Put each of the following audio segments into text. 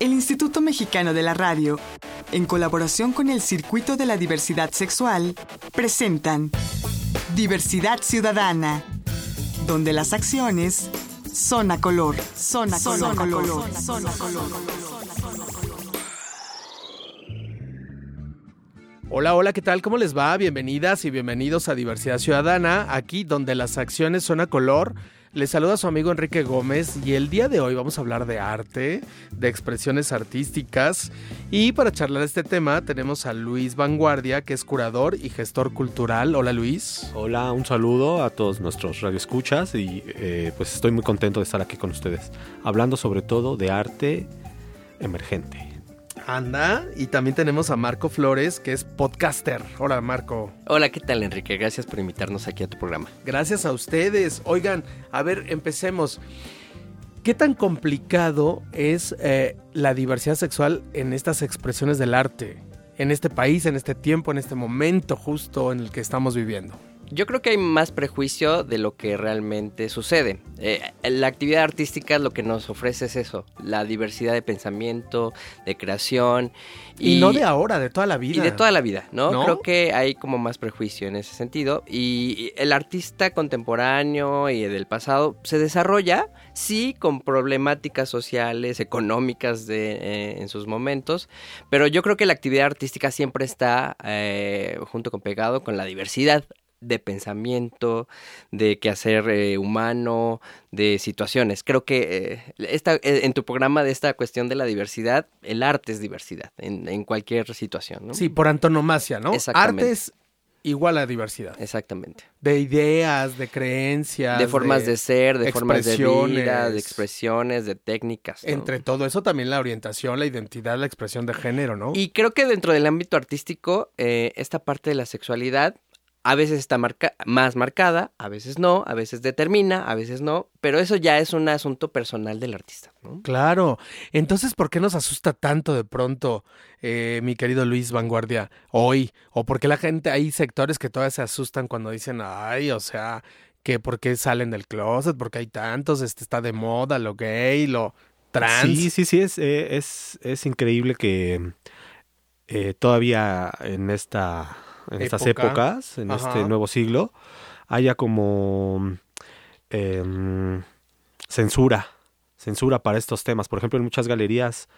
El Instituto Mexicano de la Radio, en colaboración con el Circuito de la Diversidad Sexual, presentan Diversidad Ciudadana, donde las acciones son a color, son a color, color, son a color. Hola, hola, ¿qué tal? ¿Cómo les va? Bienvenidas y bienvenidos a Diversidad Ciudadana, aquí donde las acciones son a color. Les saluda su amigo Enrique Gómez y el día de hoy vamos a hablar de arte, de expresiones artísticas y para charlar este tema tenemos a Luis Vanguardia, que es curador y gestor cultural. Hola Luis. Hola, un saludo a todos nuestros radioescuchas y eh, pues estoy muy contento de estar aquí con ustedes, hablando sobre todo de arte emergente. Anda, y también tenemos a Marco Flores, que es podcaster. Hola Marco. Hola, ¿qué tal Enrique? Gracias por invitarnos aquí a tu programa. Gracias a ustedes. Oigan, a ver, empecemos. ¿Qué tan complicado es eh, la diversidad sexual en estas expresiones del arte? En este país, en este tiempo, en este momento justo en el que estamos viviendo. Yo creo que hay más prejuicio de lo que realmente sucede. Eh, la actividad artística lo que nos ofrece es eso, la diversidad de pensamiento, de creación. Y, no de ahora, de toda la vida. Y de toda la vida, ¿no? Creo que hay como más prejuicio en ese sentido. Y el artista contemporáneo y del pasado se desarrolla, sí, con problemáticas sociales, económicas de, eh, en sus momentos, pero yo creo que la actividad artística siempre está eh, junto con pegado con la diversidad de pensamiento, de quehacer eh, humano, de situaciones. Creo que eh, esta, eh, en tu programa de esta cuestión de la diversidad, el arte es diversidad en, en cualquier situación. ¿no? Sí, por antonomasia, ¿no? Arte es igual a diversidad. Exactamente. De ideas, de creencias. De formas de, ser, de formas de vida, de expresiones, de técnicas. Entre todo eso también la orientación, la identidad, la expresión de género, ¿no? Y creo que dentro del ámbito artístico, esta parte de la sexualidad a veces está más marcada, a veces no, a veces determina, a veces no, pero eso ya es un asunto personal del artista. Claro. Entonces, ¿por qué nos asusta tanto de pronto, eh, mi querido Luis Vanguardia, hoy? ¿O por qué la gente, hay sectores que todavía se asustan cuando dicen, ay, o sea, que por qué salen del closet, porque hay tantos, este está de moda, lo gay, lo trans? Sí, sí, sí, es, eh, es, es increíble que eh, todavía en esta en estas épocas, en este nuevo siglo, haya como em, censura, censura para estos temas. Por ejemplo, en muchas galerías,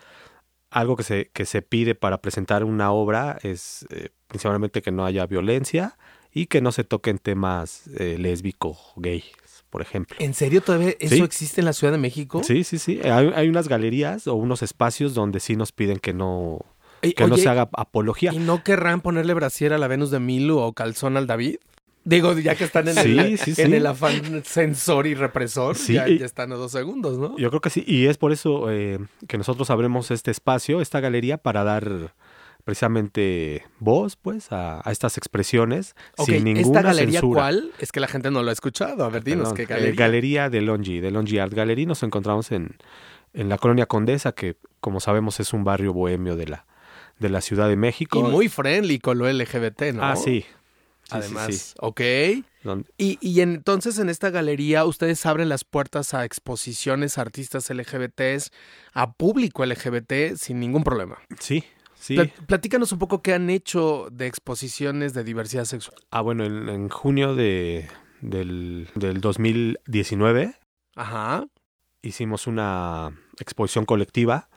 algo que se, que se pide para presentar una obra es eh, principalmente que no haya violencia y que no se toquen temas eh, lésbico, gay, por ejemplo. ¿En serio todavía eso existe en la Ciudad de México? Sí, sí, sí. Hay, hay, unas galerías o unos espacios donde sí nos piden que no que no se haga apología. ¿Y no querrán ponerle brasier a la Venus de Milu o calzón al David? Digo, ya que están en, el, en el afán sensor y represor, ya, están a dos segundos, ¿no? Yo creo que sí, y es por eso eh, que nosotros abremos este espacio, esta galería, para dar precisamente voz, pues, a, estas expresiones sin ninguna ¿Esta galería censura. cuál? Es que la gente no lo ha escuchado. A ver, dinos qué galería. Eh, galería de Longi, de Longi Art Gallery. Nos encontramos en, en la colonia Condesa, que como sabemos es un barrio bohemio de la, de la Ciudad de México. Y muy friendly con lo LGBT, ¿no? Ah, sí. Además, ok. Y, y, entonces en esta galería ustedes abren las puertas a exposiciones, artistas LGBTs, a público LGBT sin ningún problema. Sí, sí. platícanos un poco qué han hecho de exposiciones de diversidad sexual. Ah, bueno, en, junio de, del, del 2019 Ajá. hicimos una exposición colectiva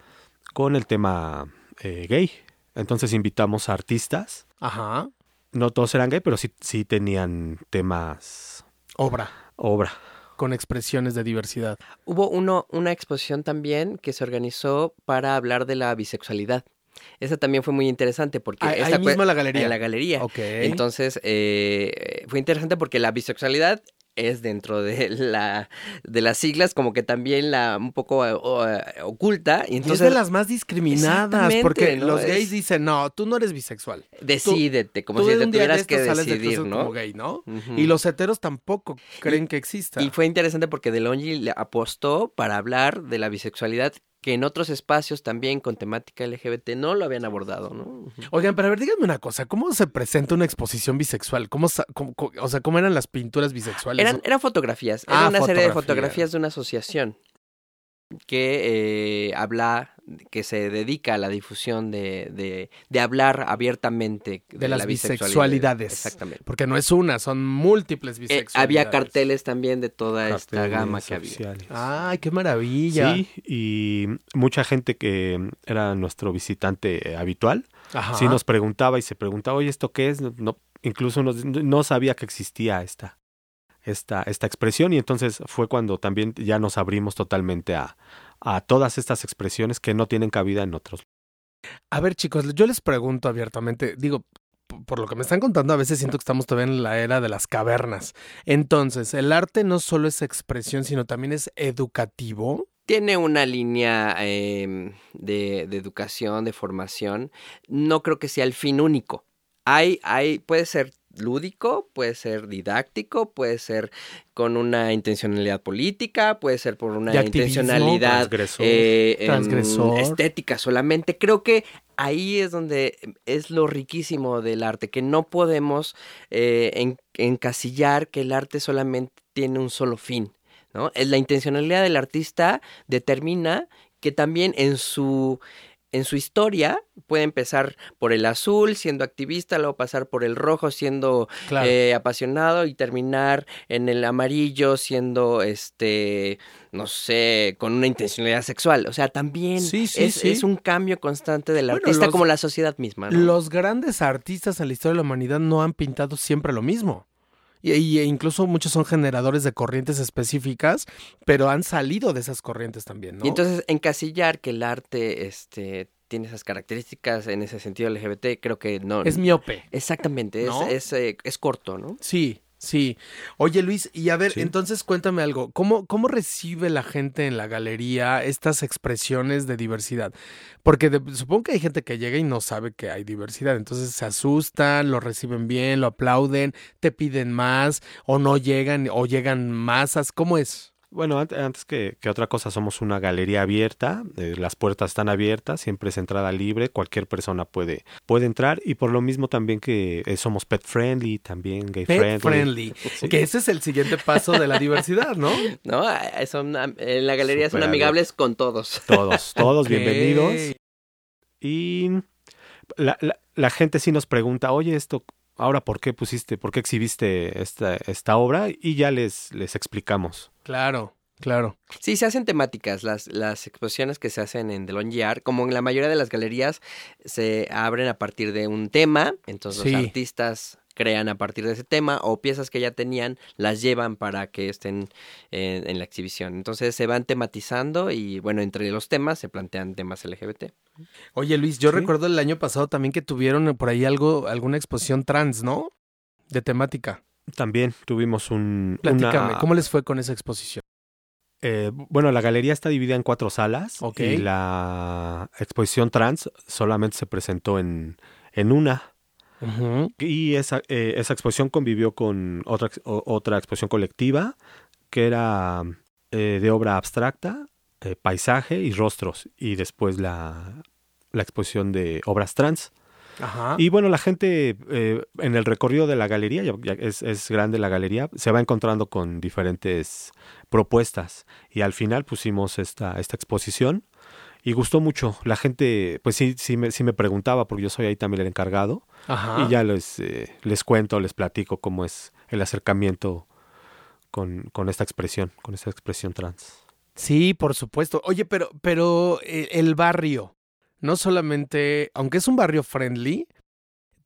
con el tema eh, gay. Entonces invitamos a artistas. Ajá. No todos eran gay, pero sí, sí tenían temas. Obra. Obra. Con expresiones de diversidad. Hubo uno, una exposición también que se organizó para hablar de la bisexualidad. Esa también fue muy interesante porque... Ah, ahí mismo en la galería. En la galería. Ok. Entonces, eh, fue interesante porque la bisexualidad es dentro de la de las siglas como que también la un poco eh, oculta y entonces es de las más discriminadas porque los gays dicen no tú no eres bisexual. Decídete como si te tuvieras que decidir no como gay no y los heteros tampoco creen que exista. y fue interesante porque Delongi le apostó para hablar de la bisexualidad que en otros espacios también con temática LGBT no lo habían abordado, ¿no? Oigan, pero a ver, díganme una cosa, ¿cómo se presenta una exposición bisexual? ¿Cómo, o sea, cómo eran las pinturas bisexuales? Eran, eran fotografías, era ah, una serie de fotografías de una asociación que eh, habla que se dedica a la difusión de, de, hablar abiertamente de, las bisexualidades. Exactamente. Porque no es una, son múltiples eh, bisexualidades. había carteles también de toda esta gama que había. ¡Ay, qué maravilla! Sí, y mucha gente que era nuestro visitante habitual, sí nos preguntaba y se preguntaba, oye, ¿esto qué es? No, incluso no sabía que existía esta, esta, esta expresión y entonces fue cuando también ya nos abrimos totalmente a, a todas estas expresiones que no tienen cabida en otros. A ver chicos, yo les pregunto abiertamente, digo, por lo que me están contando, a veces siento que estamos todavía en la era de las cavernas. Entonces, ¿el arte no solo es expresión, sino también es educativo? Tiene una línea em, de, de, educación, de formación. No creo que sea el fin único. Hay, hay, puede ser lúdico, puede ser didáctico, puede ser con una intencionalidad política, puede ser por una intencionalidad eh, estética solamente. Creo que ahí es donde es lo riquísimo del arte, que no podemos eh, encasillar que el arte solamente tiene un solo fin. ¿no? La intencionalidad del artista determina que también en su en su historia puede empezar por el azul siendo activista, luego pasar por el rojo siendo eh, apasionado y terminar en el amarillo siendo este no sé, con una intencionalidad sexual. O sea, también es, un cambio constante del artista como la sociedad misma. Los grandes artistas en la historia de la humanidad no han pintado siempre lo mismo. Y, e incluso muchos son generadores de corrientes específicas, pero han salido de esas corrientes también, ¿no? Y entonces encasillar que el arte este, tiene esas características en ese sentido LGBT, creo que no. Es miope. Exactamente, es, es, eh, es corto, ¿no? Sí, Sí. Oye, Luis, y a ver, entonces cuéntame algo. ¿Cómo, ¿Cómo recibe la gente en la galería estas expresiones de diversidad? Porque supongo que hay gente que llega y no sabe que hay diversidad. Entonces se asustan, lo reciben bien, lo aplauden, te piden más, o no llegan, o llegan masas. ¿Cómo es? Bueno, antes que, otra cosa, somos una galería abierta, eh, las puertas están abiertas, siempre es entrada libre, cualquier persona puede, puede entrar y por lo mismo también que eh, somos pet friendly, también gay pet friendly. Que ese es el siguiente paso de la diversidad, ¿no? No, son, en la galería son amigables con todos. Todos, todos bienvenidos. Y la, la, la gente sí nos pregunta, oye, esto ahora por qué pusiste, por qué exhibiste esta, esta obra y ya les, les explicamos. Claro. Claro. Sí, se hacen temáticas. Las, las exposiciones que se hacen en The Yard, como en la mayoría de las galerías, se abren a partir de un tema. Entonces los artistas crean a partir de ese tema o piezas que ya tenían las llevan para que estén en, la exhibición. Entonces se van tematizando y bueno, entre los temas se plantean temas LGBT. Oye Luis, yo recuerdo el año pasado también que tuvieron por ahí algo, alguna exposición trans, ¿no? De temática. También tuvimos un... Platícame, ¿cómo les fue con esa exposición? Eh, bueno, la galería está dividida en cuatro salas y la exposición trans solamente se presentó en, en una. Y esa, eh, esa exposición convivió con otra, otra exposición colectiva que era eh, de obra abstracta, eh, paisaje y rostros. Y después la, la exposición de obras trans. Y bueno, la gente en el recorrido de la galería, ya, es, es, grande la galería, se va encontrando con diferentes propuestas. Y al final pusimos esta, esta exposición y gustó mucho. La gente, pues sí, sí me, sí me preguntaba, porque yo soy ahí también el encargado. Y ya les, eh, les cuento, les platico cómo es el acercamiento con, con esta expresión, con esta expresión trans. Sí, por supuesto. Oye, pero, pero eh, el barrio, no solamente, aunque es un barrio friendly,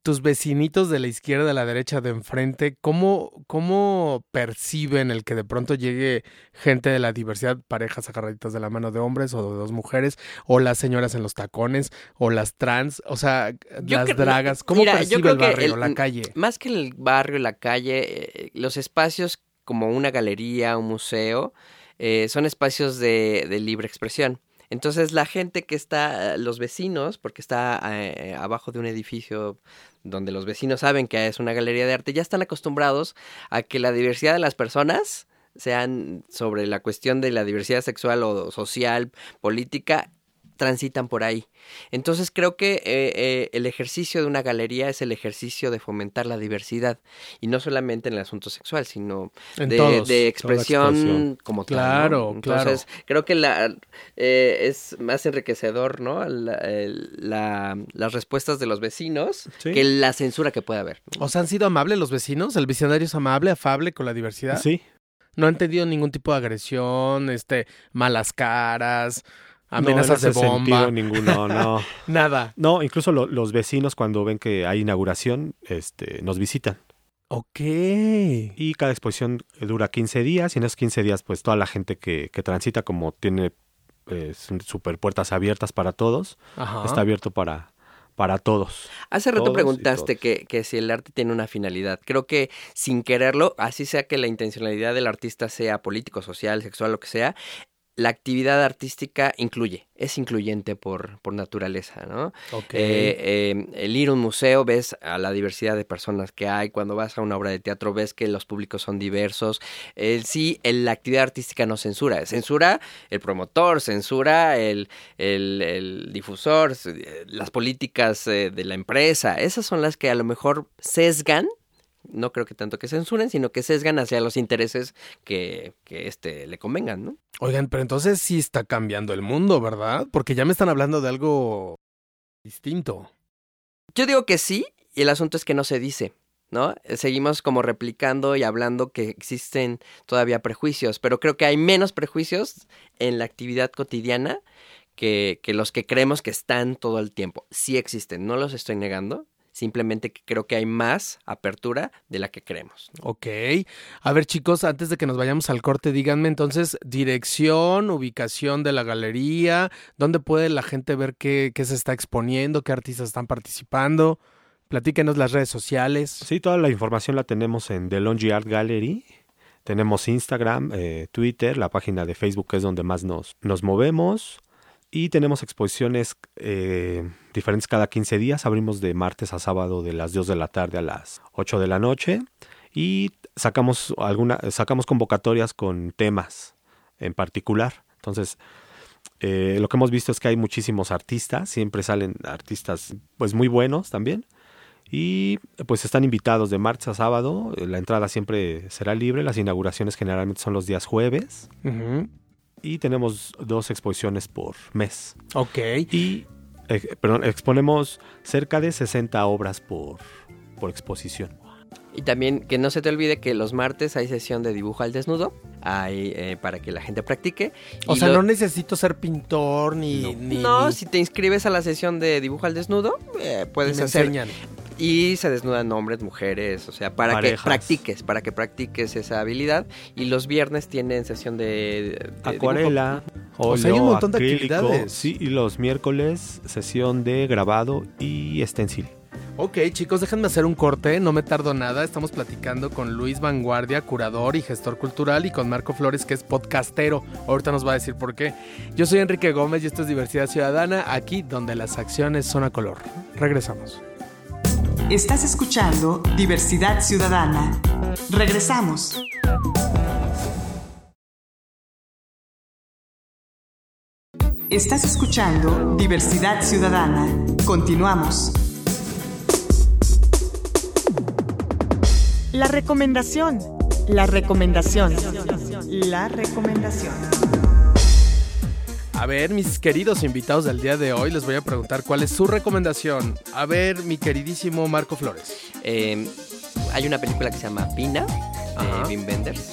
tus vecinitos de la izquierda, de la derecha, de enfrente, ¿cómo, ¿cómo perciben el que de pronto llegue gente de la diversidad, parejas agarraditas de la mano de hombres o de dos mujeres, o las señoras en los tacones, o las trans, o sea, las dragas? ¿Cómo percibe el barrio, la calle? Más que el barrio, la calle, eh, los espacios como una galería, un museo, eh, son espacios de, de libre expresión. Entonces la gente que está, los vecinos, porque está eh, abajo de un edificio donde los vecinos saben que es una galería de arte, ya están acostumbrados a que la diversidad de las personas sean sobre la cuestión de la diversidad sexual o social, política, transitan por ahí. Entonces creo que eh, eh, el ejercicio de una galería es el ejercicio de fomentar la diversidad y no solamente en el asunto sexual, sino de, expresión, como tal. Claro, Entonces creo que la, eh, es más enriquecedor, ¿no? las respuestas de los vecinos que la censura que pueda haber. ¿O sea, han sido amables los vecinos? ¿El vecindario es amable, afable con la diversidad? Sí. No han tenido ningún tipo de agresión, este, malas caras amenazas de bomba. ninguno, no. Nada. No, incluso los vecinos cuando ven que hay inauguración, este, nos visitan. Ok. Y cada exposición dura 15 días y en esos 15 días pues toda la gente que, que transita como tiene eh, super puertas abiertas para todos, está abierto para, para todos. Hace rato preguntaste que, que, si el arte tiene una finalidad. Creo que sin quererlo, así sea que la intencionalidad del artista sea político, social, sexual, lo que sea, la actividad artística incluye, es incluyente por, por naturaleza, ¿no? Eh, em, el ir a un museo ves a la diversidad de personas que hay, cuando vas a una obra de teatro ves que los públicos son diversos. El, sí, la actividad artística no censura, censura el promotor, censura el, el difusor, las políticas eh, de la empresa, esas son las que a lo mejor sesgan no creo que tanto que censuren, sino que sesgan hacia los intereses que, que este, le convengan, ¿no? Oigan, pero entonces sí está cambiando el mundo, ¿verdad? Porque ya me están hablando de algo distinto. Yo digo que sí, y el asunto es que no se dice, ¿no? Seguimos como replicando y hablando que existen todavía prejuicios, pero creo que hay menos prejuicios en la actividad cotidiana que, que los que creemos que están todo el tiempo. Sí existen, no los estoy negando, Simplemente que creo que hay más apertura de la que creemos. Ok. A ver, chicos, antes de que nos vayamos al corte, díganme entonces dirección, ubicación de la galería, dónde puede la gente ver qué, qué se está exponiendo, qué artistas están participando. Platíquenos las redes sociales. Sí, toda la información la tenemos en The Longy Art Gallery. Tenemos Instagram, eh, Twitter, la página de Facebook es donde más nos, nos movemos. Y tenemos exposiciones eh, diferentes cada 15 días. Abrimos de martes a sábado de las 2 de la tarde a las 8 de la noche. Y sacamos, alguna, sacamos convocatorias con temas en particular. Entonces, eh, lo que hemos visto es que hay muchísimos artistas. Siempre salen artistas pues muy buenos también. Y pues están invitados de martes a sábado. La entrada siempre será libre. Las inauguraciones generalmente son los días jueves y tenemos dos exposiciones por mes. Ok. Y eh, perdón, exponemos cerca de 60 obras por, por exposición. Y también que no se te olvide que los martes hay sesión de dibujo al desnudo, hay eh, para que la gente practique. O sea, no necesito ser pintor ni no. si te inscribes a la sesión de dibujo al desnudo, eh, puedes hacer. Y se desnudan hombres, mujeres, o sea, para que practiques, para que practiques esa habilidad. Y los viernes tienen sesión de, acuarela, o sea, hay un montón de actividades. Sí, y los miércoles sesión de grabado y stencil. Ok, chicos, déjenme hacer un corte, no me tardo nada. Estamos platicando con Luis Vanguardia, curador y gestor cultural, y con Marco Flores, que es podcastero. Ahorita nos va a decir por qué. Yo soy Enrique Gómez y esto es Diversidad Ciudadana, aquí donde las acciones son a color. Regresamos. Estás escuchando Diversidad Ciudadana. Regresamos. Estás escuchando Diversidad Ciudadana. Continuamos. La recomendación. La recomendación. La recomendación. A ver, mis queridos invitados del día de hoy, les voy a preguntar cuál es su recomendación. A ver, mi queridísimo Marco Flores. Em, hay una película que se llama Pina, de Wim Wenders.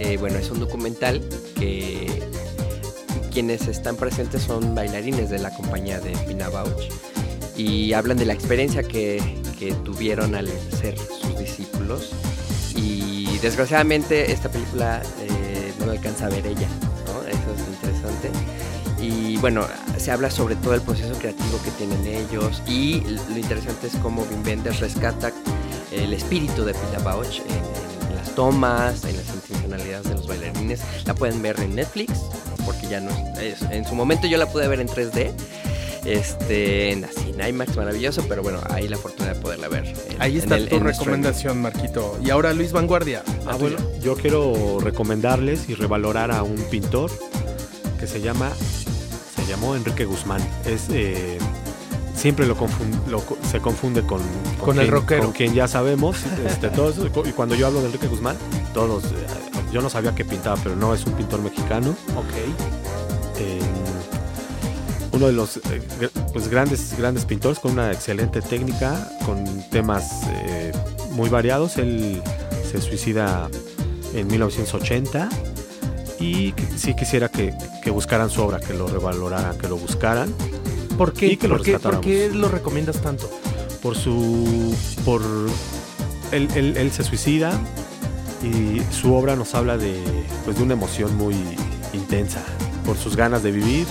Eh, bueno, es un documental que quienes están presentes son bailarines de la compañía de Pina Bausch y hablan de la experiencia que, que tuvieron al ser sus discípulos. Y desgraciadamente esta película eh, no alcanza a ver ella, Y bueno, se habla sobre todo el proceso creativo que tienen ellos y lo interesante es cómo Wim Wenders rescata el espíritu de Pina Bausch en, las tomas, en las intencionalidades de los bailarines. La pueden ver en Netflix, porque ya no es, en su momento yo la pude ver en 3D. Este, así en IMAX maravilloso, pero bueno, ahí la fortuna de poderla ver. ahí está tu recomendación, Marquito. Y ahora Luis Vanguardia. Ah, bueno, yo quiero recomendarles y revalorar a un pintor que se llama llamó Enrique Guzmán. Es eh, siempre lo, se confunde con, con, el rockero. Con quien ya sabemos. Este, todos, y cuando yo hablo de Enrique Guzmán, todos, eh, yo no sabía que pintaba, pero no, es un pintor mexicano. Ok. uno de los eh, pues, grandes, grandes pintores con una excelente técnica, con temas muy variados. Él se suicida en 1980 y sí quisiera que, que buscaran su obra, que lo revaloraran, que lo buscaran ¿Por qué? ¿Por, qué, lo recomiendas tanto? Por su. por. Él, él, se suicida y su obra nos habla de, pues, de una emoción muy intensa. Por sus ganas de vivir,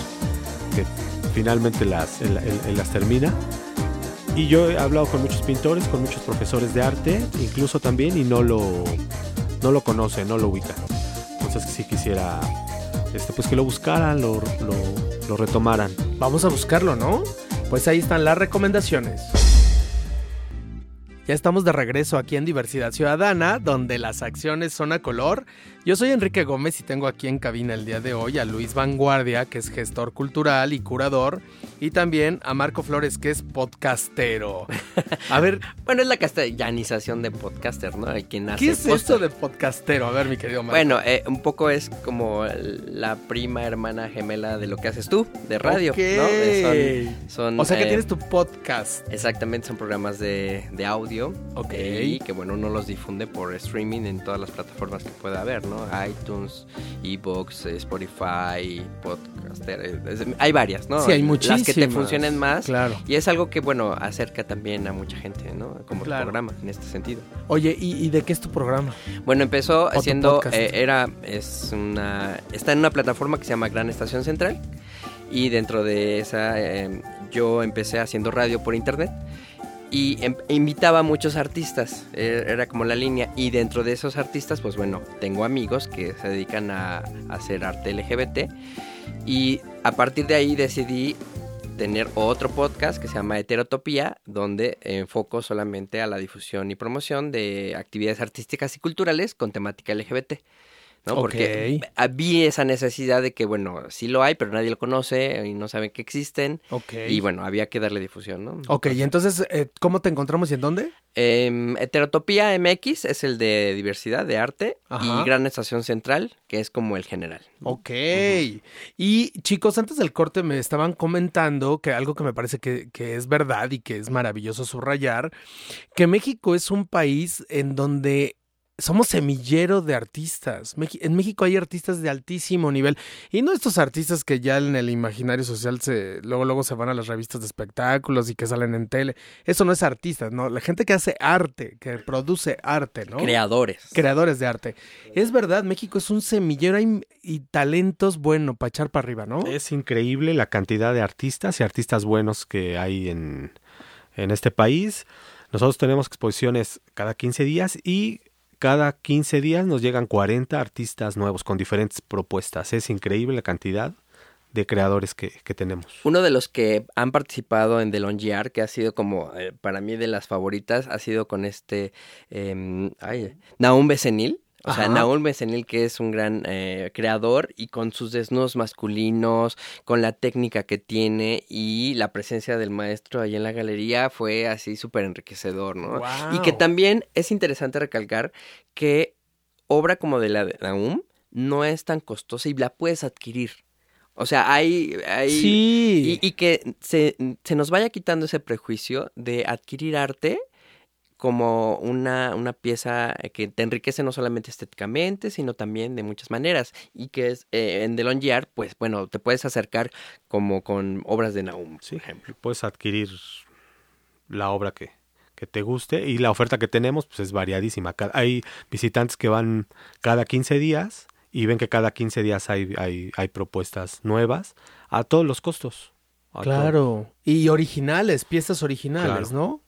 que finalmente las, él, las termina. Y yo he hablado con muchos pintores, con muchos profesores de arte, incluso también, y no lo, no lo conocen, no lo ubican. Entonces sí quisiera este, pues que lo buscaran, lo, lo retomaran. Vamos a buscarlo, ¿no? Pues ahí están las recomendaciones. Ya estamos de regreso aquí en Diversidad Ciudadana, donde las acciones son a color yo soy Enrique Gómez y tengo aquí en cabina el día de hoy a Luis Vanguardia, que es gestor cultural y curador, y también a Marco Flores, que es podcastero. A ver. bueno, es la castellanización de podcaster, ¿no? Hay quien hace ¿Qué es esto de podcastero? A ver, mi querido Marco. Bueno, eh, un poco es como la prima hermana gemela de lo que haces tú, de radio, ¿no? Son, o sea que eh, tienes tu podcast. Exactamente, son programas de, audio. Ok. Eh, y que, bueno, uno los difunde por streaming en todas las plataformas que pueda haber, ¿no? iTunes, Ebox, Spotify, Podcaster. hay varias, ¿no? Sí, hay muchísimas. Las que te funcionen más. Claro. Y es algo que, bueno, acerca también a mucha gente, ¿no? Como programa, en este sentido. Oye, ¿y, de qué es tu programa? Bueno, empezó haciendo, eh, era, es una, está en una plataforma que se llama Gran Estación Central. Y dentro de esa, eh, yo empecé haciendo radio por internet y em, invitaba a muchos artistas, e, era como la línea. Y dentro de esos artistas, pues bueno, tengo amigos que se dedican a, hacer arte LGBT. Y a partir de ahí decidí tener otro podcast que se llama Heterotopía, donde enfoco solamente a la difusión y promoción de actividades artísticas y culturales con temática LGBT. ¿No? Porque había esa necesidad de que, bueno, sí lo hay, pero nadie lo conoce y no saben que existen. Y bueno, había que darle difusión, ¿no? Ok, y entonces, eh, ¿cómo te encontramos y en dónde? Eh, Heterotopía MX es el de diversidad, de arte, y Gran Estación Central, que es como el general. Ok. Y chicos, antes del corte me estaban comentando que algo que me parece que, que es verdad y que es maravilloso subrayar, que México es un país en donde somos semillero de artistas. En México hay artistas de altísimo nivel. Y no estos artistas que ya en el imaginario social se, luego, luego se van a las revistas de espectáculos y que salen en tele. Eso no es artista, ¿no? La gente que hace arte, que produce arte, ¿no? Creadores. Creadores de arte. Es verdad, México es un semillero y, talentos bueno para echar para arriba, ¿no? Es increíble la cantidad de artistas y artistas buenos que hay en, en este país. Nosotros tenemos exposiciones cada 15 días y cada 15 días nos llegan 40 artistas nuevos con diferentes propuestas. Es increíble la cantidad de creadores que, tenemos. Uno de los que han participado en The Longiar, que ha sido como eh, para mí de las favoritas, ha sido con este eh, ay, Naum Becenil. O sea, Naúl Mesenil, que es un gran eh, creador y con sus desnudos masculinos, con la técnica que tiene y la presencia del maestro ahí en la galería fue así súper enriquecedor, ¿no? Y que también es interesante recalcar que obra como de la de Naum no es tan costosa y la puedes adquirir. O sea, hay... hay sí. Y, y que se, se nos vaya quitando ese prejuicio de adquirir arte como una, una pieza que te enriquece no solamente estéticamente, sino también de muchas maneras. Y que es eh, en The Long pues bueno, te puedes acercar como con obras de Naum, por ejemplo. Puedes adquirir la obra que, que te guste y la oferta que tenemos pues es variadísima. Hay visitantes que van cada 15 días y ven que cada 15 días hay, hay, hay propuestas nuevas a todos los costos. Claro. Y originales, piezas originales, ¿no?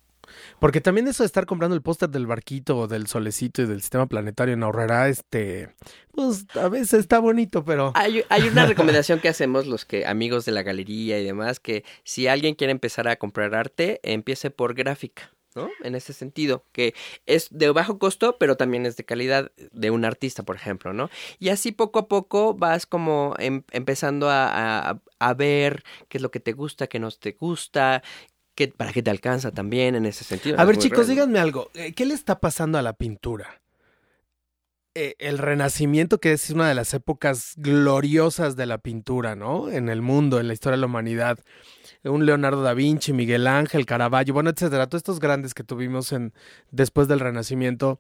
Porque también eso de estar comprando el póster del barquito o del solecito y del sistema planetario en ahorrará, este, pues a veces está bonito, pero... Hay, hay una recomendación que hacemos los que amigos de la galería y demás, que si alguien quiere empezar a comprar arte, empiece por gráfica. ¿no? En ese sentido, que es de bajo costo, pero también es de calidad de un artista, por ejemplo, ¿no? Y así poco a poco vas como em, empezando a, ver qué es lo que te gusta, qué no te gusta, qué, para qué te alcanza también en ese sentido. A ver, chicos, díganme algo. Eh, ¿Qué le está pasando a la pintura? Eh, el Renacimiento, que es una de las épocas gloriosas de la pintura, ¿no? En el mundo, en la historia de la humanidad. Un Leonardo da Vinci, Miguel Ángel, Caravaggio, bueno, etcétera. Todos estos grandes que tuvimos en, después del Renacimiento.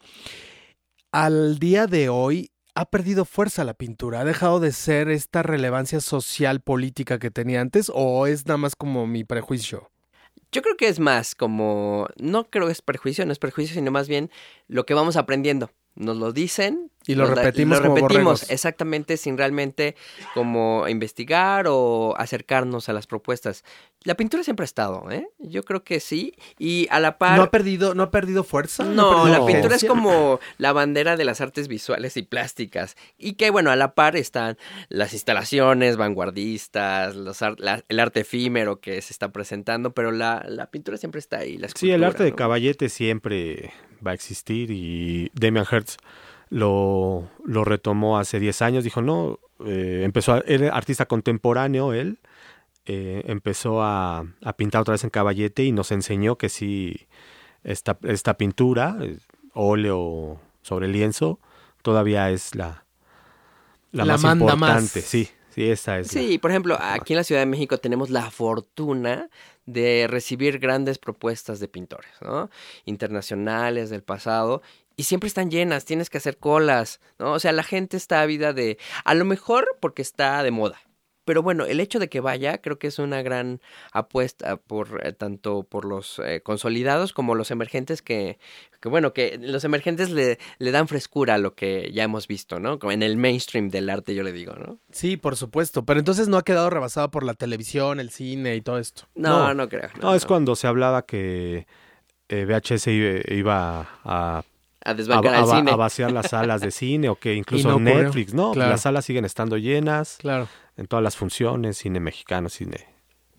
Al día de hoy ha perdido fuerza la pintura, ha dejado de ser esta relevancia social política que tenía antes, o es nada más como mi prejuicio. Yo creo que es más como, no creo que es prejuicio, no es prejuicio, sino más bien lo que vamos aprendiendo nos lo dicen. Y lo repetimos. lo repetimos exactamente sin realmente como investigar o acercarnos a las propuestas. La pintura siempre ha estado, ¿eh? Yo creo que sí. Y a la par. ¿No ha perdido, no ha perdido fuerza? No, la pintura es como la bandera de las artes visuales y plásticas. Y que, bueno, a la par están las instalaciones vanguardistas, los el arte efímero que se está presentando, pero la, la pintura siempre está ahí. sí, el arte de caballete siempre va a existir y Demian Hertz lo, lo retomó hace 10 años, dijo, no, eh, empezó, a, era artista contemporáneo él, eh, empezó a, a, pintar otra vez en caballete y nos enseñó que sí, esta, esta pintura, óleo sobre lienzo, todavía es la, la, más. importante, sí. Sí, esa es. Sí, por ejemplo, aquí en la Ciudad de México tenemos la fortuna de recibir grandes propuestas de pintores, ¿no? Internacionales del pasado y siempre están llenas, tienes que hacer colas, ¿no? O sea, la gente está ávida de, a lo mejor porque está de moda, pero bueno, el hecho de que vaya creo que es una gran apuesta por eh, tanto por los eh, consolidados como los emergentes que, que bueno, que los emergentes le, le, dan frescura a lo que ya hemos visto, ¿no? Como en el mainstream del arte, yo le digo, ¿no? Sí, por supuesto, pero entonces no ha quedado rebasado por la televisión, el cine y todo esto. No, no, creo. No, es cuando se hablaba que eh, VHS iba a a a, vaciar las salas de cine o que incluso Netflix, no, las salas siguen estando llenas. Claro. En todas las funciones, cine mexicano, cine.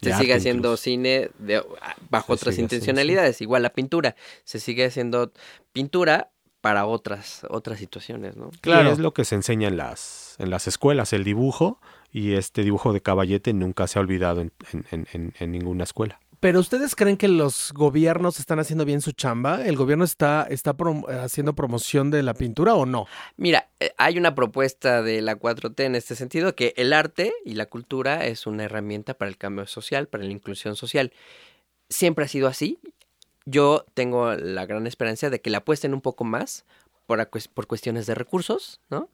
Se sigue haciendo cine de, bajo otras intencionalidades, igual la pintura. Se sigue haciendo pintura para otras otras situaciones, ¿no? Claro, es lo que se enseña en las en las escuelas, el dibujo y este dibujo de caballete nunca se ha olvidado en, en, en ninguna escuela. Pero ustedes creen que los gobiernos están haciendo bien su chamba? ¿El gobierno está, está haciendo promoción de la pintura o no? Mira, eh, hay una propuesta de la 4T en este sentido, que el arte y la cultura es una herramienta para el cambio social, para la inclusión social. Siempre ha sido así. Yo tengo la gran esperanza de que la apuesten un poco más por, por cuestiones de recursos, ¿no?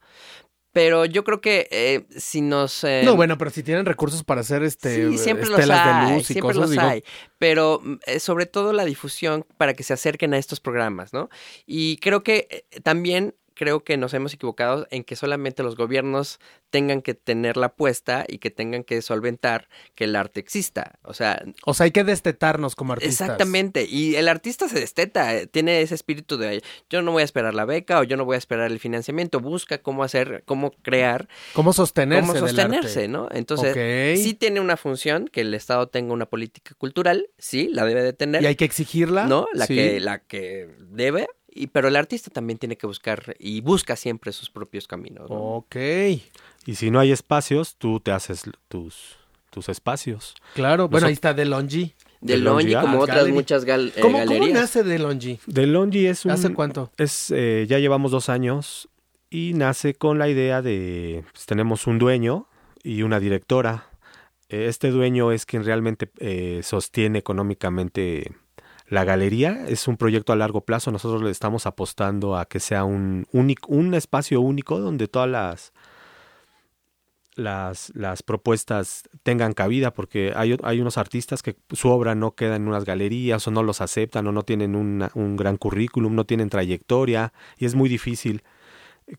Pero yo creo que eh, si nos... Eh, no, bueno, pero si tienen recursos para hacer este sí, siempre los hay, siempre los hay. Pero eh, sobre todo la difusión para que se acerquen a estos programas, ¿no? Y creo que también creo que nos hemos equivocado en que solamente los gobiernos tengan que tener la apuesta y que tengan que solventar que el arte exista. O sea, o sea, hay que destetarnos como artistas. Exactamente, y el artista se desteta, eh, tiene ese espíritu de yo no voy a esperar la beca o yo no voy a esperar el financiamiento, busca cómo hacer, cómo crear, cómo sostenerse, cómo sostenerse, ¿no? Entonces, sí tiene una función que el Estado tenga una política cultural, sí, la debe de tener. Y hay que exigirla. No, la que la que debe, y, pero el artista también tiene que buscar y busca siempre sus propios caminos. Ok. Y si no hay espacios, tú te haces tus, tus espacios. Claro, bueno, ahí está DeLonghi. DeLonghi, como otras muchas gal eh, ¿Cómo, galerías. ¿Cómo nace DeLonghi? DeLonghi es un... ¿Hace cuánto? Es, eh, ya llevamos dos años y nace con la idea de, pues, tenemos un dueño y una directora. Este dueño es quien realmente eh, sostiene económicamente la galería es un proyecto a largo plazo. Nosotros le estamos apostando a que sea un, único, un espacio único donde todas las, las, propuestas tengan cabida, porque hay, hay, unos artistas que su obra no queda en unas galerías o no los aceptan o no tienen un gran currículum, no tienen trayectoria y es muy difícil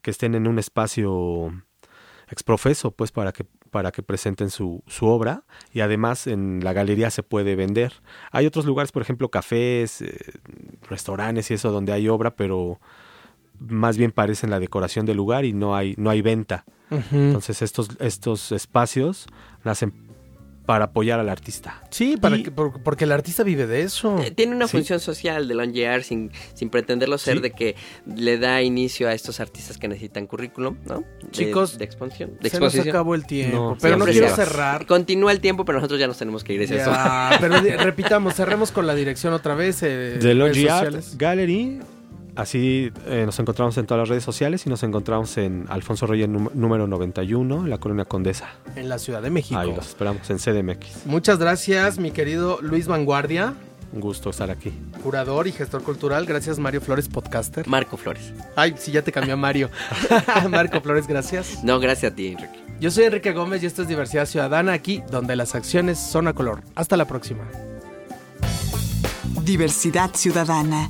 que estén en un espacio exprofeso, pues para que para que presenten su, su, obra y además en la galería se puede vender. Hay otros lugares, por ejemplo, cafés, eh, restaurantes y eso donde hay obra, pero más bien parecen la decoración del lugar y no hay, no hay venta. Entonces estos, estos espacios nacen para apoyar al artista. Sí, para que, porque el artista vive de eso. Eh, tiene una función social de longear sin, sin pretenderlo ser de que le da inicio a estos artistas que necesitan currículum, ¿no? Chicos, de exposición. De se nos acabó el tiempo, pero no quiero cerrar. Continúa el tiempo, pero nosotros ya nos tenemos que ir. Es eso. pero repitamos, cerremos con la dirección otra vez. Eh, Art Gallery Así eh, nos encontramos en todas las redes sociales y nos encontramos en Alfonso Reyes número 91, en la Colonia Condesa. En la Ciudad de México. Ahí los esperamos en CDMX. Muchas gracias, mi querido Luis Vanguardia. Un gusto estar aquí. Curador y gestor cultural. Gracias, Mario Flores, podcaster. Marco Flores. Ay, sí, ya te cambió a Mario. Marco Flores, gracias. No, gracias a ti, Enrique. Yo soy Enrique Gómez y esto es Diversidad Ciudadana, aquí donde las acciones son a color. Hasta la próxima. Diversidad Ciudadana